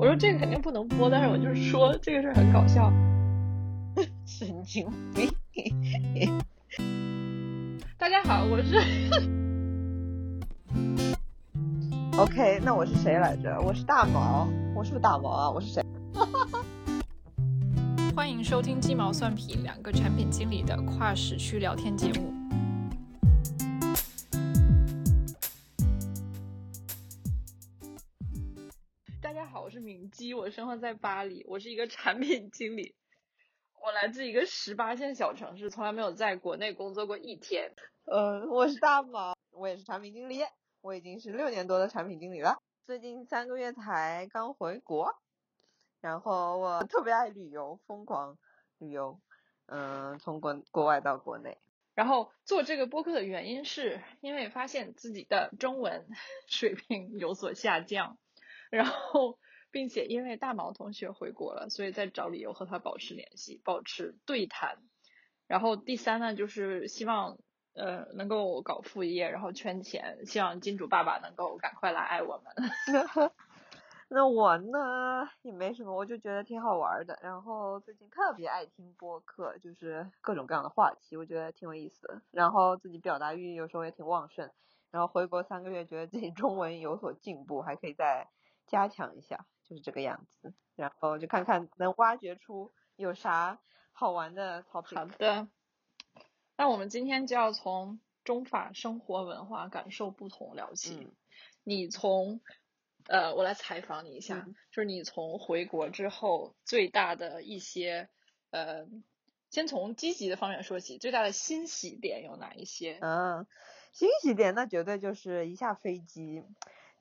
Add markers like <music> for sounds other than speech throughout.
我说这个肯定不能播，但是我就是说这个事儿很搞笑。<laughs> 神经病。大家好，我是。<laughs> OK，那我是谁来着？我是大毛，我是不是大毛啊？我是谁？<laughs> 欢迎收听鸡毛蒜皮两个产品经理的跨时区聊天节目。生活在巴黎，我是一个产品经理。我来自一个十八线小城市，从来没有在国内工作过一天。呃，我是大毛，我也是产品经理，我已经是六年多的产品经理了，最近三个月才刚回国，然后我特别爱旅游，疯狂旅游，嗯、从国国外到国内。然后做这个播客的原因是因为发现自己的中文 <laughs> 水平有所下降，然后并且因为大毛同学回国了，所以在找理由和他保持联系，保持对谈。然后第三呢，就是希望呃能够搞副业，然后圈钱，希望金主爸爸能够赶快来爱我们。<laughs> 那我呢也没什么，我就觉得挺好玩的。然后最近特别爱听播客，就是各种各样的话题，我觉得挺有意思的。然后自己表达欲有时候也挺旺盛。然后回国三个月，觉得自己中文有所进步，还可以再加强一下，就是这个样子。然后就看看能挖掘出有啥好玩的 topic。好的，那我们今天就要从中法生活文化感受不同聊起。嗯你从呃，我来采访你一下，嗯就是你从回国之后最大的一些呃，先从积极的方面说起，最大的欣喜点有哪一些？嗯，欣喜点那绝对就是一下飞机，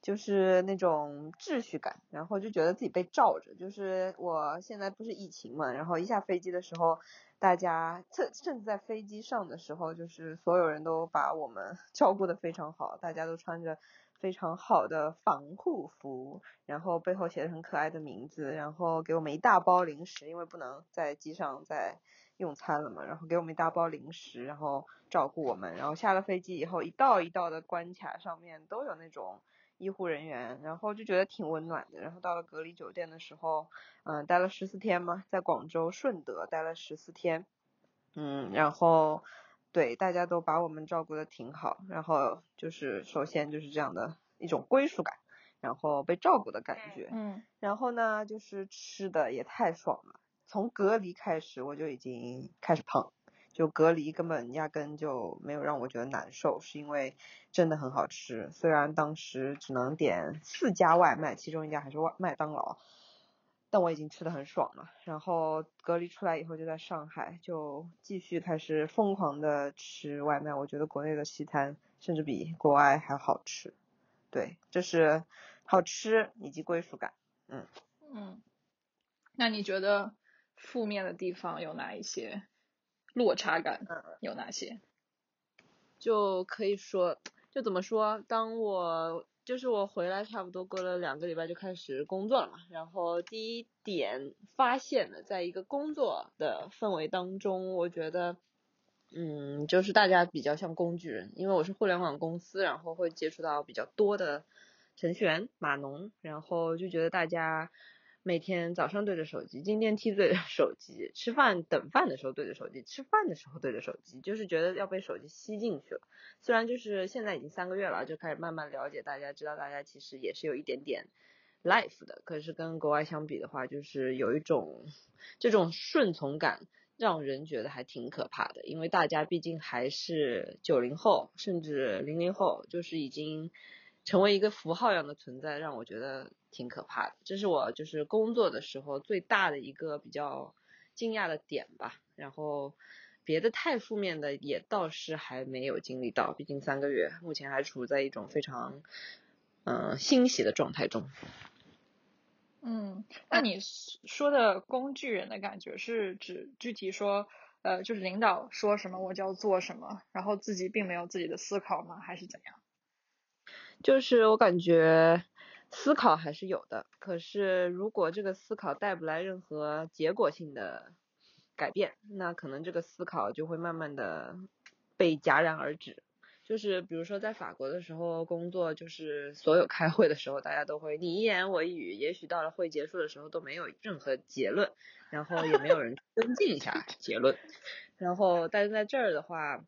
就是那种秩序感，然后就觉得自己被罩着。就是我现在不是疫情嘛，然后一下飞机的时候，大家甚甚至在飞机上的时候，就是所有人都把我们 <laughs> 照顾的非常好，大家都穿着非常好的防护服，然后背后写的很可爱的名字，然后给我们一大包零食，因为不能在机上再用餐了嘛，然后给我们一大包零食，然后照顾我们，然后下了飞机以后，一道一道的关卡上面都有那种医护人员，然后就觉得挺温暖的。然后到了隔离酒店的时候，嗯、待了十四天嘛，在广州顺德待了十四天，嗯，然后对大家都把我们照顾的挺好，然后就是首先就是这样的一种归属感，然后被照顾的感觉，嗯然后呢，就是吃的也太爽了。从隔离开始，我就已经开始胖，就隔离根本压根就没有让我觉得难受，是因为真的很好吃。虽然当时只能点四家外卖，其中一家还是外麦当劳，但我已经吃的很爽了。然后隔离出来以后，就在上海就继续开始疯狂的吃外卖。我觉得国内的西餐甚至比国外还好吃。对，这是好吃以及归属感。嗯。嗯，那你觉得负面的地方有哪一些？落差感嗯有哪些？就可以说，就怎么说？当我就是我回来，差不多过了两个礼拜就开始工作了嘛。然后第一点发现了，在一个工作的氛围当中，我觉得，嗯，就是大家比较像工具人，因为我是互联网公司，然后会接触到比较多的程序员、码农，然后就觉得大家。每天早上对着手机，进电梯对着 <laughs> 手机，吃饭等饭的时候对着手机，吃饭的时候对着手机，就是觉得要被手机吸进去了。虽然就是现在已经三个月了，就开始慢慢了解大家，知道大家其实也是有一点点 life 的，可是跟国外相比的话，就是有一种这种顺从感，让人觉得还挺可怕的。因为大家毕竟还是九零后，甚至零零后，就是已经成为一个符号一样的存在，让我觉得挺可怕的。这是我就是工作的时候最大的一个比较惊讶的点吧。然后别的太负面的也倒是还没有经历到，毕竟三个月，目前还处在一种非常嗯、呃欣喜的状态中。嗯，那你说的工具人的感觉是指具体说，呃，就是领导说什么我就要做什么，然后自己并没有自己的思考吗？还是怎样？就是我感觉思考还是有的，可是如果这个思考带不来任何结果性的改变，那可能这个思考就会慢慢的被戛然而止。就是比如说在法国的时候工作，就是所有开会的时候，大家都会你一言我一语，也许到了会结束的时候都没有任何结论，然后也没有人跟进一下结论。<laughs> 然后但是在这儿的话，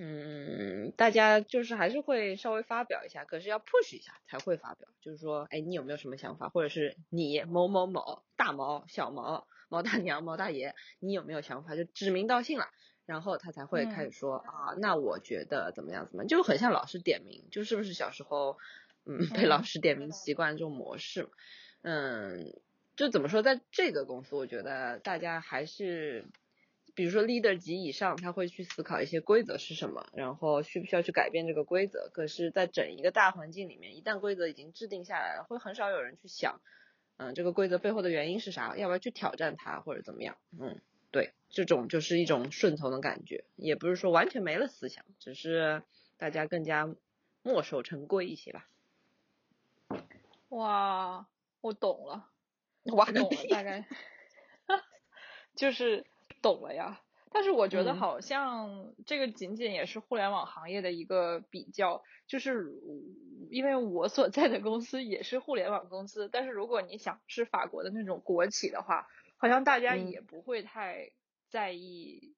嗯，大家就是还是会稍微发表一下，可是要 push 一下才会发表，就是说，哎，你有没有什么想法，或者是你某某某大毛小毛毛大娘毛大爷，你有没有想法，就指名道姓了。然后他才会开始说啊，那我觉得怎么样怎么样，就很像老师点名，就是不是小时候嗯被老师点名习惯这种模式，嗯，就怎么说，在这个公司，我觉得大家还是，比如说 leader 级以上，他会去思考一些规则是什么，然后需不需要去改变这个规则。可是，在整一个大环境里面，一旦规则已经制定下来了，会很少有人去想，嗯，这个规则背后的原因是啥，要不要去挑战它或者怎么样，嗯。对，这种就是一种顺从的感觉，也不是说完全没了思想，只是大家更加墨守成规一些吧。哇，我懂了，我懂了，大概 <laughs> <laughs> 就是懂了呀。但是我觉得好像这个仅仅也是互联网行业的一个比较，就是因为我所在的公司也是互联网公司，但是如果你想是法国的那种国企的话。好像大家也不会太在意，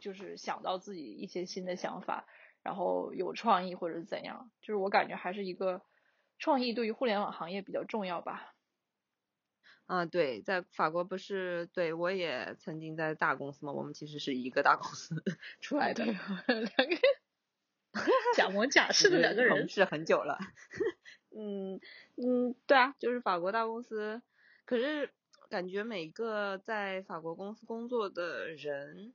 就是想到自己一些新的想法，然后有创意或者怎样，就是我感觉还是一个创意对于互联网行业比较重要吧。啊，对，在法国不是，对我也曾经在大公司嘛，我们其实是一个大公司 <laughs> 出来的，两个 <laughs> 假模假式的两个人，同事很久了。<laughs> 嗯嗯，对啊，就是法国大公司，可是。感觉每个在法国公司工作的人，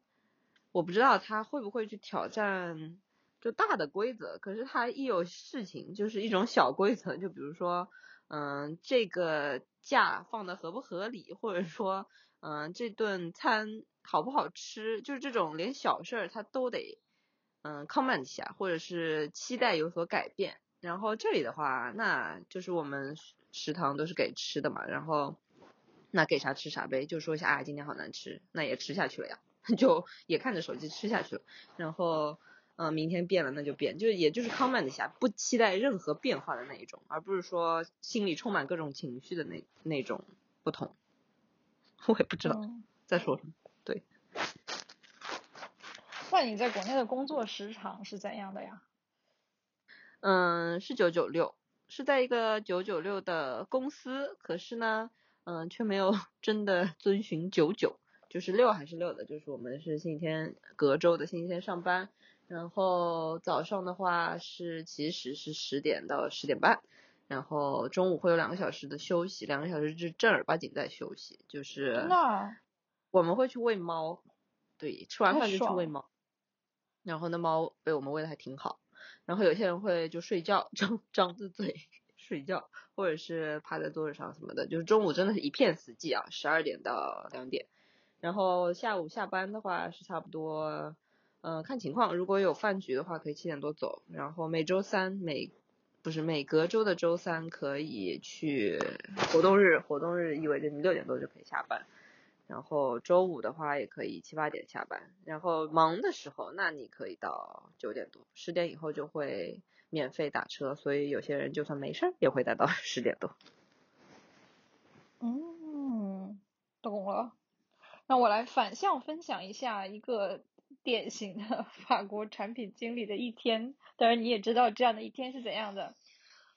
我不知道他会不会去挑战就大的规则。可是他一有事情，就是一种小规则，就比如说，嗯，这个假放的合不合理，或者说，嗯，这顿餐好不好吃，就是这种连小事儿他都得，嗯，comment 一下，或者是期待有所改变。然后这里的话，那就是我们食堂都是给吃的嘛，然后。那给啥吃啥呗，就说一下啊，今天好难吃，那也吃下去了呀，<laughs> 就也看着手机吃下去了。然后，嗯，明天变了那就变，就也就是 comment 一下，不期待任何变化的那一种，而不是说心里充满各种情绪的那那种不同。我也不知道在说什么。对。那你在国内的工作时长是怎样的呀？嗯，是九九六，是在一个九九六的公司，可是呢。嗯，却没有真的遵循九九，就是六还是六的，就是我们是星期天隔周的星期天上班，然后早上的话是其实是十点到十点半，然后中午会有两个小时的休息，两个小时是正儿八经在休息，就是那我们会去喂猫，对，吃完饭就去喂猫，然后那猫被我们喂的还挺好，然后有些人会就睡觉，张张着嘴。睡觉，或者是趴在桌子上什么的，就是中午真的是一片死寂啊，十二点到两点。然后下午下班的话是差不多，嗯，看情况，如果有饭局的话可以七点多走。然后每周三每不是每隔周的周三可以去活动日，活动日意味着你六点多就可以下班。然后周五的话也可以七八点下班，然后忙的时候那你可以到九点多，十点以后就会免费打车，所以有些人就算没事儿也会待到 <laughs> 十点多。嗯，懂了。那我来反向分享一下一个典型的法国产品经理的一天，当然你也知道这样的一天是怎样的。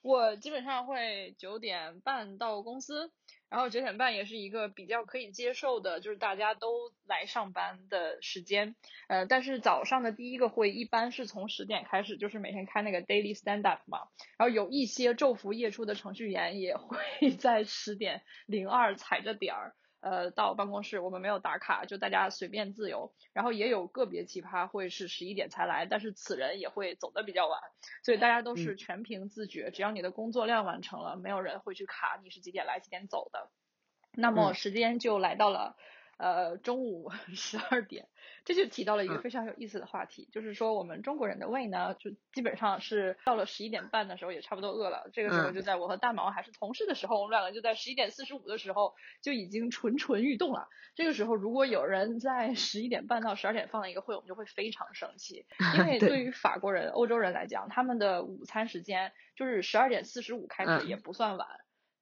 我基本上会九点半到公司，然后九点半也是一个比较可以接受的，就是大家都来上班的时间。呃，但是早上的第一个会一般是从十点开始，就是每天开那个 daily stand up 嘛。然后有一些昼伏夜出的程序员也会 <laughs> 在十点零二踩着点儿。呃，到办公室我们没有打卡，就大家随便自由。然后也有个别奇葩会是十一点才来，但是此人也会走的比较晚，所以大家都是全凭自觉。只要你的工作量完成了，没有人会去卡你是几点来几点走的。那么时间就来到了呃中午 <laughs> 十二点，这就提到了一个嗯。非常有意思的话题，就是说我们中国人的胃呢，就基本上是到了十一点半的时候也差不多饿了，这个时候嗯。就在我和大毛还是同事的时候，我们两个就在十一点四十五的时候就已经蠢蠢欲动了。这个时候如果有人在十一点半到十二点放了一个会，我们就会非常生气，<laughs> 因为对。对于法国人、欧洲人来讲，他们的午餐时间就是十二点四十五开始嗯。也不算晚。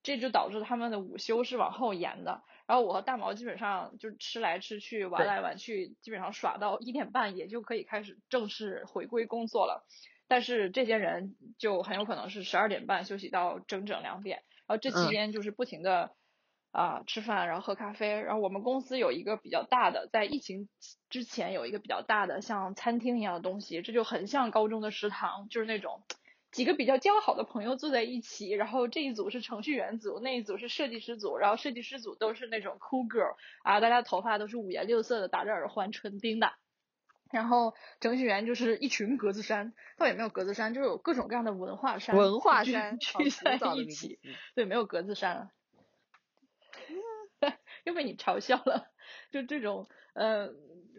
这就导致他们的午休是往后延的，然后我和大毛基本上就吃来吃去，玩来玩去，基本上耍到一点半，也就可以开始正式回归工作了。但是这些人就很有可能是十二点半休息到整整两点，然后这期嗯间就是不停的啊、吃饭，然后喝咖啡。然后我们公司有一个比较大的，在疫情之前有一个比较大的像餐厅一样的东西，这就很像高中的食堂，就是那种几个比较交好的朋友坐在一起，然后这一组是程序员组，那一组是设计师组，然后设计师组都是那种 cool girl 啊，大家头发都是五颜六色的，打着耳环，纯丁的。然后程序员就是一群格子衫，倒也没有格子衫，就是有各种各样的文化衫，文化衫，聚在一起。对，没有格子衫了，<laughs> 又被你嘲笑了。就这种呃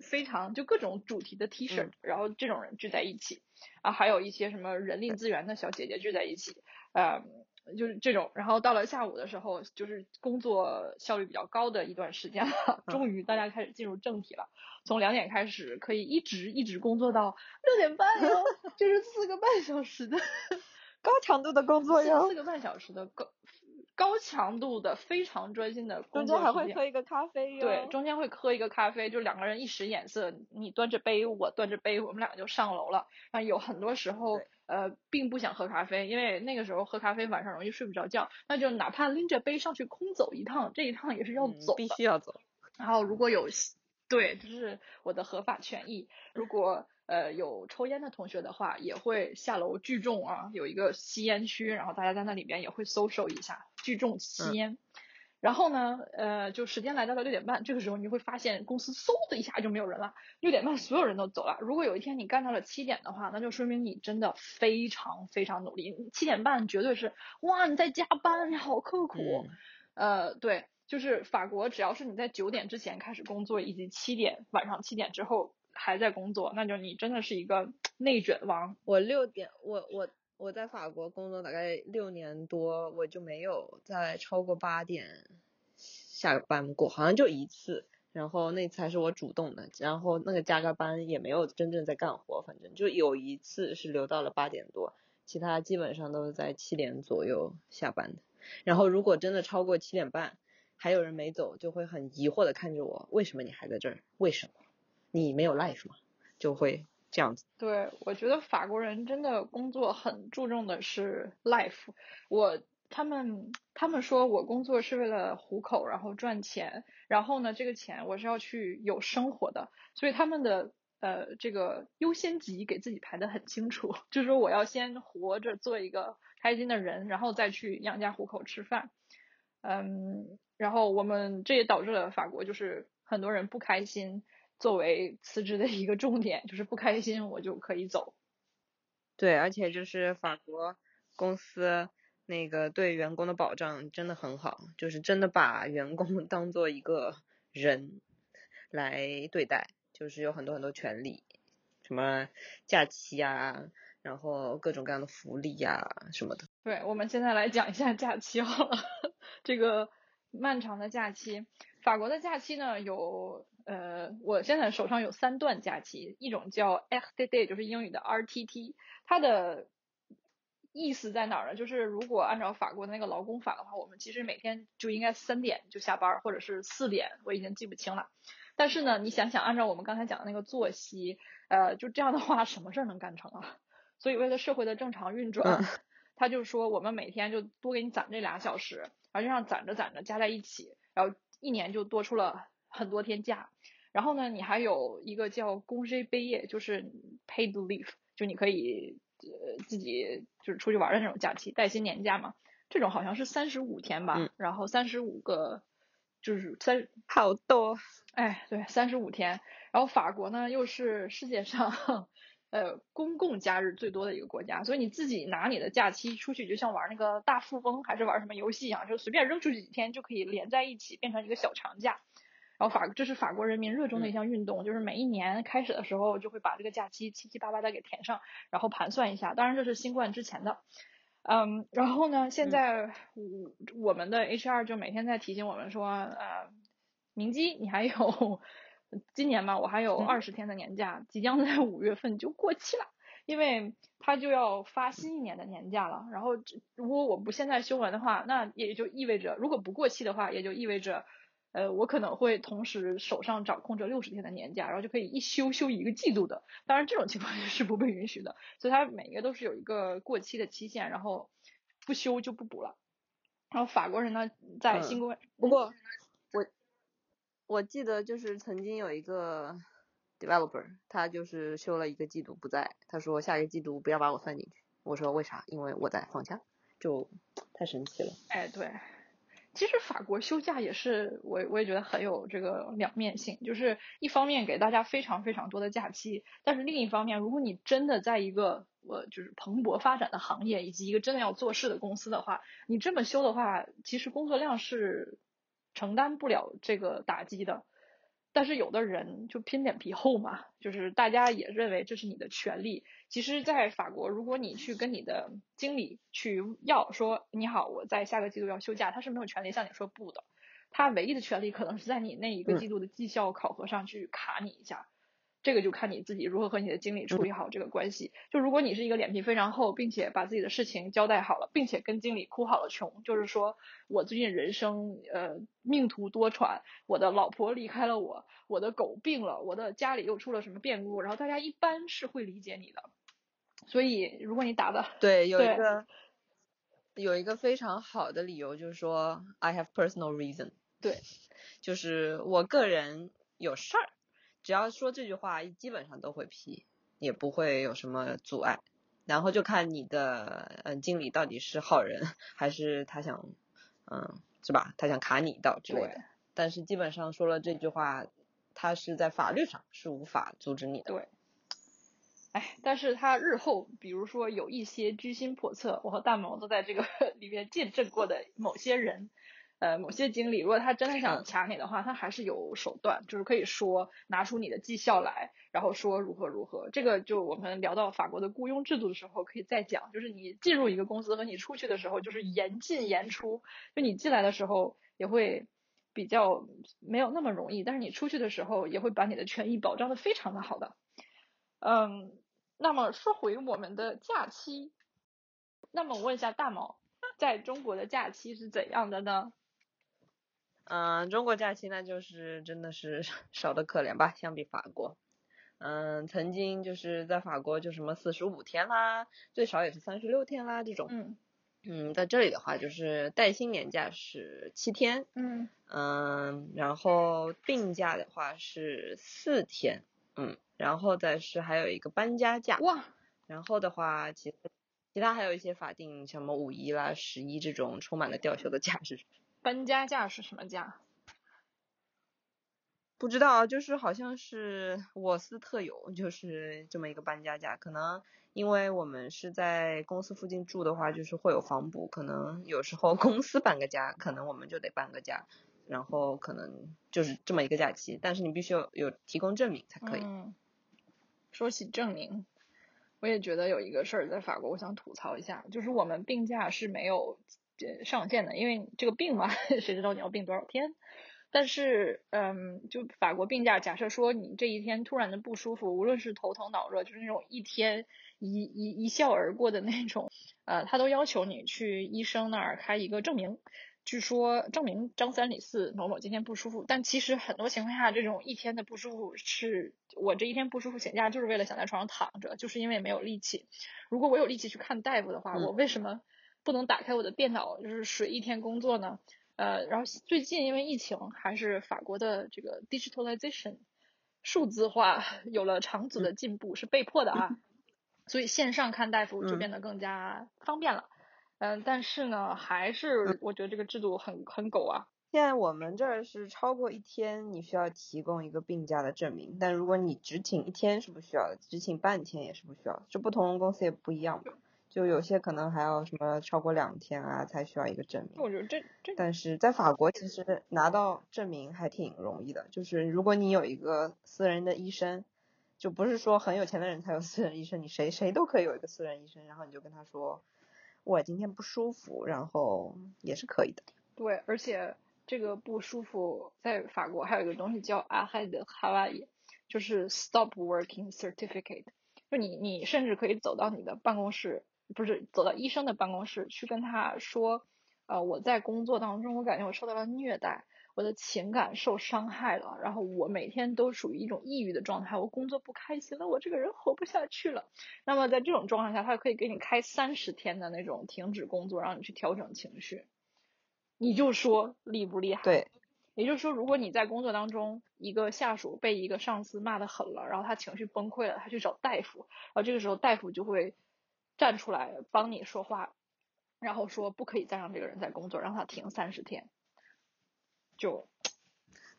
非常就各种主题的 T 恤，嗯然后这种人聚在一起啊，还有一些什么人力资源的小姐姐聚在一起，呃，就是这种。然后到了下午的时候，就是工作效率比较高的一段时间了，<laughs> 终于大家开始进入正题了。从两点开始，可以一直一直工作到六点半哟，<laughs> 就是四个半小时的。<laughs> 高强度的工作四哟四，个半小时的高高强度的非常专心的中间还工作中间会喝一个咖啡哟。对，中间会喝一个咖啡，就两个人一使眼色，你端着杯，我端着杯，我们两个就上楼了。啊，有很多时候，呃，并不想喝咖啡，因为那个时候喝咖啡晚上容易睡不着觉，那就哪怕拎着杯上去空走一趟，这一趟也是要嗯走的。必须要走。然后如果有对，这是我的合法权益。如果呃有抽烟的同学的话，也会下楼聚众啊，有一个吸烟区，然后大家在那里边也会 social 一下，聚众吸嗯烟。然后呢，呃，就时间来到了六点半，这个时候你会发现公司嗖的一下就没有人了，六点半所有人都走了。如果有一天你干到了七点的话，那就说明你真的非常非常努力。七点半绝对是哇你在加班，你好刻苦。嗯呃，对，就是法国，只要是你在九点之前开始工作，以及七点晚上七点之后还在工作，那就你真的是一个内卷王。我六点，我我我在法国工作大概六年多，我就没有在超过八点下班过，好像就一次。然后那次还是我主动的，然后那个加个班也没有真正在干活，反正就有一次是留到了八点多，其他基本上都是在七点左右下班的。然后如果真的超过七点半，还有人没走，就会很疑惑的看着我，为什么你还在这儿？为什么？你没有 life 吗？就会这样子。对，我觉得法国人真的工作很注重的是 life。我他们他们说我工作是为了糊口，然后赚钱，然后呢，这个钱我是要去有生活的，所以他们的呃这个优先级给自己排得很清楚，<laughs> 就是说我要先活着做一个开心的人，然后再去养家糊口吃饭。嗯，然后我们这也导致了法国就是很多人不开心，作为辞职的一个重点，就是不开心我就可以走。对，而且就是法国公司那个对员工的保障真的很好，就是真的把员工 <laughs> 当做一个人来对待，就是有很多很多权利，什么假期啊，然后各种各样的福利呀、什么的。对，我们现在来讲一下假期好了。<laughs> 这个漫长的假期，法国的假期呢有呃，我现在手上有三段假期，一种叫 RTT，就是英语的 RTT，它的意思在哪儿呢？就是如果按照法国的那个劳工法的话，我们其实每天就应该三点就下班，或者是四点，我已经记不清了。但是呢，你想想，按照我们刚才讲的那个作息，呃，就这样的话，什么事儿能干成啊？所以为了社会的正常运转，嗯他就说我们每天就多给你攒这俩小时，然后这样攒着攒着加在一起，然后一年就多出了很多天假。然后呢，你还有一个叫公 J 杯业，就是 paid leave，就你可以呃自己就是出去玩的那种假期，带薪年假嘛。这种好像是三十五天吧，嗯然后三十五个就是三好多，哎，对，三十五天。然后法国呢，又是世界上呃公共假日最多的一个国家，所以你自己拿你的假期出去，就像玩那个大富翁还是玩什么游戏一样，就随便扔出去几天就可以连在一起，变成一个小长假。然后法这是法国人民热衷的一项运动，就是每一年开始的时候就会把这个假期七七八八的给填上，然后盘算一下。当然这是新冠之前的，嗯，然后呢，现在我我们的 HR 就每天在提醒我们说，呃，明基你还有今年嘛，我还有二十天的年假，即将在五月份就过期了。因为他就要发新一年的年假了，然后如果我不现在休完的话，那也就意味着如果不过期的话，也就意味着，呃，我可能会同时手上掌控着六十天的年假，然后就可以一休休一个季度的。当然这种情况是不被允许的，所以它每一个都是有一个过期的期限，然后不休就不补了。然后法国人呢，在新冠不过我记得就是曾经有一个。developer，他就是休了一个季度不在，他说下一个季度不要把我算进去。我说为啥？因为我在放假，就 <tsk> 太神奇了。哎，对，其实法国休假也是我我也觉得很有这个两面性，就是一方面给大家非常非常多的假期，但是另一方面，如果你真的在一个我就是蓬勃发展的行业以及一个真的要做事的公司的话，你这么休的话，其实工作量是承担不了这个打击的。但是有的人就偏脸皮厚嘛，就是大家也认为这是你的权利。其实，在法国，如果你去跟你的经理去要说你好，我在下个季度要休假，他是没有权利向你说不的。他唯一的权利可能是在你那一个季度的绩效考核上去卡你一下。这个就看你自己如何和你的经理处理好这个关系。就如果你是一个脸皮非常厚，并且把自己的事情交代好了，并且跟经理哭好了穷，就是说我最近人生呃命途多舛，我的老婆离开了我，我的狗病了，我的家里又出了什么变故，然后大家一般是会理解你的。所以如果你打的对有一个有一个非常好的理由就是说 I have personal reason，对，就是我个人有事儿。只要说这句话，基本上都会批，也不会有什么阻碍。然后就看你的嗯经理到底是好人，还是他想嗯是吧？他想卡你一刀之类的。但是基本上说了这句话，他是在法律上是无法阻止你的。对。哎，但是他日后，比如说有一些居心叵测，我和大毛都在这个 <laughs> 里面见证过的某些人。呃，某些经理如果他真的想卡你的话，他还是有手段，就是可以说拿出你的绩效来，然后说如何如何。这个就我们聊到法国的雇佣制度的时候可以再讲，就是你进入一个公司和你出去的时候就是严进严出，就你进来的时候也会比较没有那么容易，但是你出去的时候也会把你的权益保障的非常的好的。嗯，那么说回我们的假期，那么我问一下大毛，在中国的假期是怎样的呢？嗯，中国假期那就是真的是 <laughs> 少的可怜吧，相比法国。嗯，曾经就是在法国就什么四十五天啦，最少也是三十六天啦这种。嗯。嗯，在这里的话就是带薪年假是七天。嗯。嗯，然后病假的话是四天。嗯，然后再是还有一个搬家假。哇。然后的话，其其他还有一些法定，什么五一啦、十一这种充满了吊销的假日。搬家假是什么假？不知道，就是好像是我司特有，就是这么一个搬家假。可能因为我们是在公司附近住的话，就是会有房补，可能有时候公司搬个家，可能我们就得搬个家，然后可能就是这么一个假期。但是你必须有有提供证明才可以。嗯。说起证明，我也觉得有一个事儿在法国，我想吐槽一下，就是我们病假是没有。上限的，因为这个病嘛，<laughs> 谁知道你要病多少天？但是，嗯，就法国病假，假设说你这一天突然的不舒服，无论是头疼脑热，就是那种一天一一一笑而过的那种，呃，他都要求你去医生那儿开一个证明，据说证明张三李四某某今天不舒服。但其实很多情况下，这种一天的不舒服，是我这一天不舒服请假，就是为了想在床上躺着，就是因为没有力气。如果我有力气去看大夫的话，我为什么？不能打开我的电脑，就是水一天工作呢。呃，然后最近因为疫情，还是法国的这个 digitalization 数字化有了长足的进步，是被迫的啊。<laughs> 所以线上看大夫就变得更加方便了。嗯，但是呢，还是我觉得这个制度很很狗啊。现在我们这儿是超过一天，你需要提供一个病假的证明。但如果你只请一天是不需要的，只请半天也是不需要。这不同公司也不一样嘛。就有些可能还要什么超过两天啊才需要一个证明。我觉得这这但是在法国其实拿到证明还挺容易的，就是如果你有一个私人的医生，就不是说很有钱的人才有私人医生，你谁谁都可以有一个私人医生，然后你就跟他说我今天不舒服，然后也是可以的。对，而且这个不舒服在法国还有一个东西叫阿海的哈瓦伊，就是 stop working certificate，就你你甚至可以走到你的办公室，不是走到医生的办公室去跟他说，呃，我在工作当中我感觉我受到了虐待，我的情感受伤害了，然后我每天都属于一种抑郁的状态，我工作不开心了，我这个人活不下去了。那么在这种状态下，他可以给你开三十天的那种停止工作，让你去调整情绪。你就说厉不厉害？对，也就是说，如果你在工作当中，一个下属被一个上司骂得狠了，然后他情绪崩溃了，他去找大夫，然后这个时候大夫就会站出来帮你说话，然后说不可以再让这个人在工作，让他停三十天。就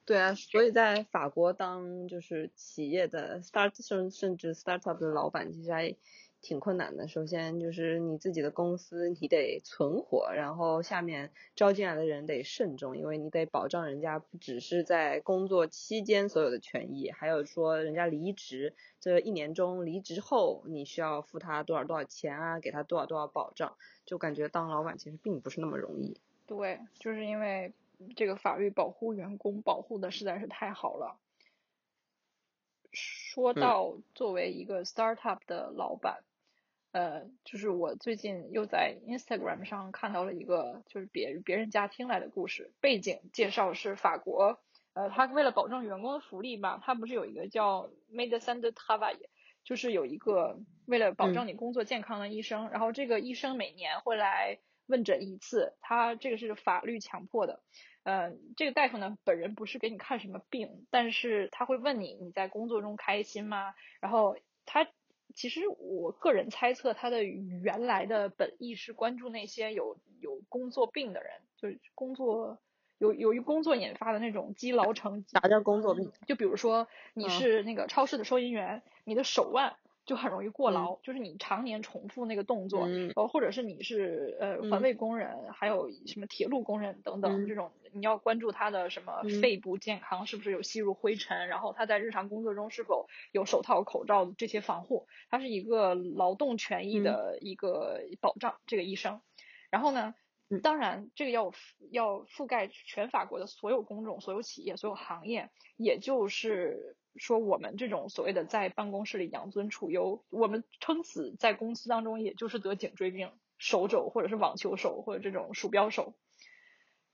对啊，所以在法国当就是企业的 start 甚甚至 startup 的老板，其实还挺困难的。首先就是你自己的公司你得存活，然后下面招进来的人得慎重，因为你得保障人家不只是在工作期间所有的权益，还有说人家离职这一年中离职后你需要付他多少多少钱啊，给他多少多少保障，就感觉当老板其实并不是那么容易。对，就是因为这个法律保护员工保护的实在是太好了。说到作为一个 startup 的老板，呃，就是我最近又在 Instagram 上看到了一个就是别别人家听来的故事，背景介绍是法国，呃，他为了保证员工的福利吧，他不是有一个叫 Médecin de Travail，就是有一个为了保证你工作健康的医生，然后这个医生每年会来问诊一次，他这个是法律强迫的。呃，这个大夫呢，本人不是给你看什么病，但是他会问你你在工作中开心吗？然后他其实我个人猜测他的原来的本意是关注那些有有工作病的人，就是工作有由于工作引发的那种积劳成疾。啥叫工作病？就比如说你是那个超市的收银员，你的手腕。就很容易过劳，就是你常年重复那个动作，呃，或者是你是呃环卫工人，还有什么铁路工人等等这种，你要关注他的什么肺部健康是不是有吸入灰尘，然后他在日常工作中是否有手套、口罩这些防护，它是一个劳动权益的一个保障。这个医生，然后呢，当然这个要要覆盖全法国的所有工种、所有企业、所有行业，也就是。说我们这种所谓的在办公室里养尊处优，我们撑死在公司当中，也就是得颈椎病、手肘或者是网球手或者这种鼠标手。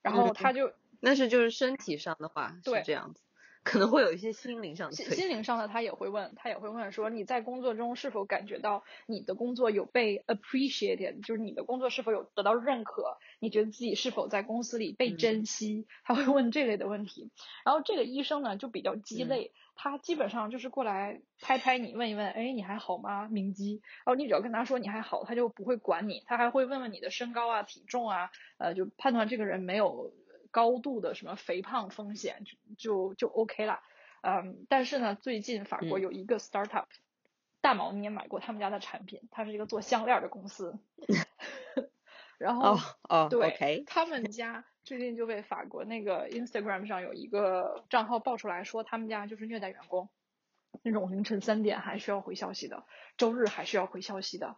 然后他就那是就是身体上的话是这样子，可能会有一些心灵上的。心灵上的他也会问，他也会问说你在工作中是否感觉到你的工作有被 appreciated，就是你的工作是否有得到认可，你觉得自己是否在公司里被珍惜？他会问这类的问题。然后这个医生呢就比较鸡肋。他基本上就是过来拍拍你，问一问，哎，你还好吗，明基？然后你只要跟他说你还好，他就不会管你，他还会问问你的身高啊、体重啊，呃，就判断这个人没有高度的什么肥胖风险，就就 OK 了。嗯，但是呢，最近法国有一个 startup，大毛你也买过他们家的产品，它是一个做项链的公司。<laughs> 然后，哦，对，他们家最近就被法国那个 Instagram 上有一个账号爆出来说，他们家就是虐待员工，那种凌晨三点还需要回消息的，周日还需要回消息的。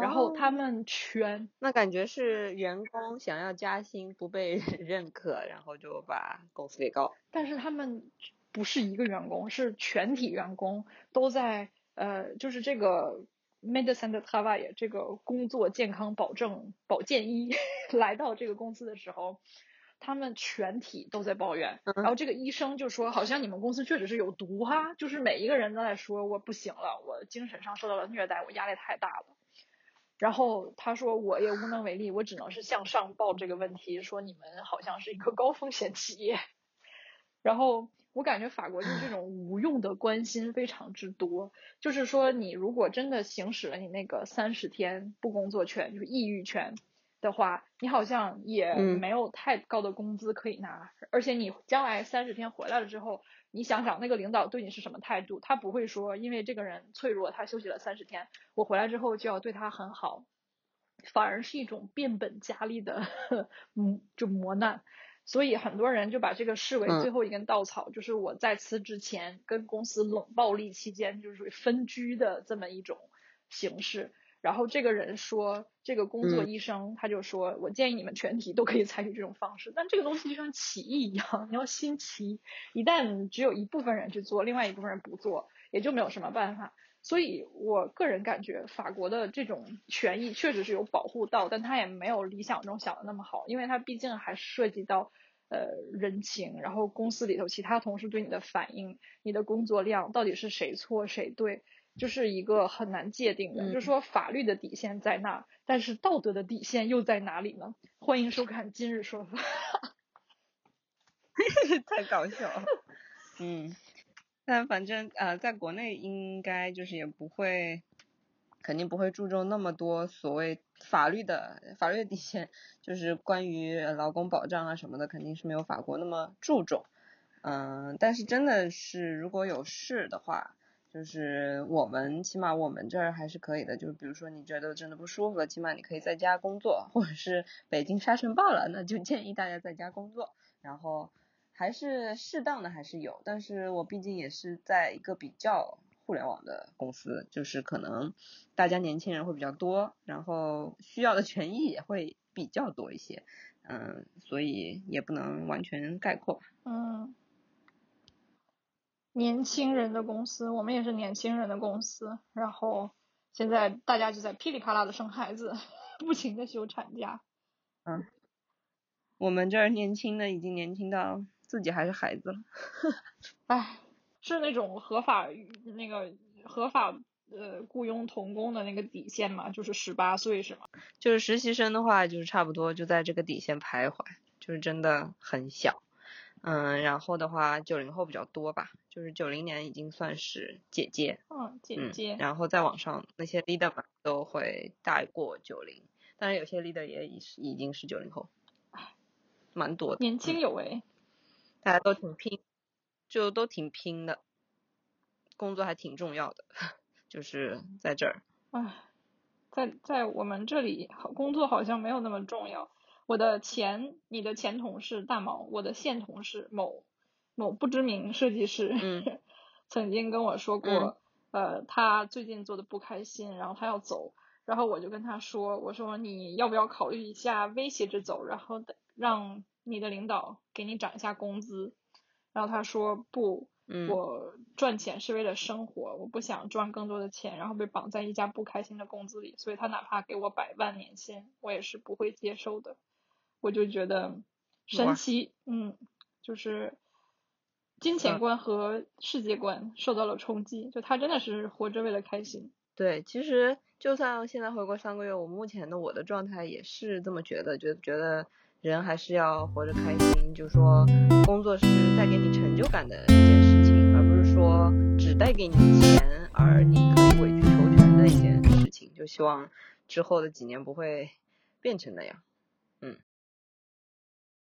然后他们全，那感觉是员工想要加薪不被 <laughs> 认可，然后就把公司给告。但是他们不是一个员工，是全体员工都在，呃，就是这个。Medicine de Travail 这个工作健康保证保健医 <laughs> 来到这个公司的时候，他们全体都在抱怨。然后这个医生就说：“好像你们公司确实是有毒哈，就是每一个人都在说我不行了，我精神上受到了虐待，我压力太大了。”然后他说：“我也无能为力，我只能是向上报这个问题，说你们好像是一个高风险企业。”然后。我感觉法国就是这种无用的关心非常之多，就是说你如果真的行使了你那个三十天不工作权，就是抑郁权的话，你好像也没有太高的工资可以拿，而且你将来三十天回来了之后，你想想那个领导对你是什么态度？他不会说因为这个人脆弱，他休息了三十天，我回来之后就要对他很好。反而是一种变本加厉的，<laughs> 嗯，就磨难。所以很多人就把这个视为最后一根稻草，就是我在辞职前跟公司冷暴力期间，就是属于分居的这么一种形式。然后这个人说，这个工作医生他就说，我建议你们全体都可以采取这种方式。但这个东西就像起义一样，你要新奇，一旦只有一部分人去做，另外一部分人不做，也就没有什么办法。所以我个人感觉，法国的这种权益确实是有保护到，但它也没有理想中想的那么好，因为它毕竟还涉及到呃人情，然后公司里头其他同事对你的反应，你的工作量到底是谁错谁对。就是一个很难界定的，就是说法律的底线在那，但是道德的底线又在哪里呢？欢迎收看今日说法。<laughs> 太搞笑了。嗯，但反正呃，在国内应该就是也不会，肯定不会注重那么多所谓法律的法律的底线，就是关于劳工保障啊什么的，肯定是没有法国那么注重。嗯，但是真的是如果有事的话。就是我们起码我们这儿还是可以的，就是比如说你觉得真的不舒服了，起码你可以在家工作，或者是北京沙尘暴了，那就建议大家在家工作。然后还是适当的还是有，但是我毕竟也是在一个比较互联网的公司，就是可能大家年轻人会比较多，然后需要的权益也会比较多一些，嗯，所以也不能完全概括。嗯。年轻人的公司，我们也是年轻人的公司。然后现在大家就在噼里啪啦的生孩子，<laughs> 不停的休产假。嗯，我们这儿年轻的已经年轻到自己还是孩子了。<laughs> 唉，是那种合法那个合法呃雇佣童工的那个底线嘛？就是十八岁是吗？就是实习生的话，就是差不多就在这个底线徘徊，就是真的很小。嗯，然后的话，九零后比较多吧，就是九零年已经算是姐姐，嗯，姐姐，然后再往上那些 leader 嘛都会带过九零，当然有些 leader 也已是已经是九零后，蛮多的，年轻有为，大家都挺拼，就都挺拼的，工作还挺重要的，就是在这儿，唉，在在我们这里，工作好像没有那么重要。我的前，你的前同事大毛，我的现同事某某不知名设计师，<laughs> 曾经跟我说过，呃，他最近做的不开心，然后他要走，然后我就跟他说，我说你要不要考虑一下威胁着走，然后让你的领导给你涨一下工资，然后他说不。我赚钱是为了生活，我不想赚更多的钱，然后被绑在一家不开心的公司里，所以他哪怕给我百万年薪，我也是不会接受的。我就觉得神奇，嗯，就是金钱观和世界观受到了冲击，就他真的是活着为了开心。对，其实就算现在回国三个月，我目前的我的状态也是这么觉得，觉觉得人还是要活着开心，就说工作是带给你成就感的一件事情，而不是。说只带给你钱，而你可以委曲求全的一件事情，就希望之后的几年不会变成那样。嗯。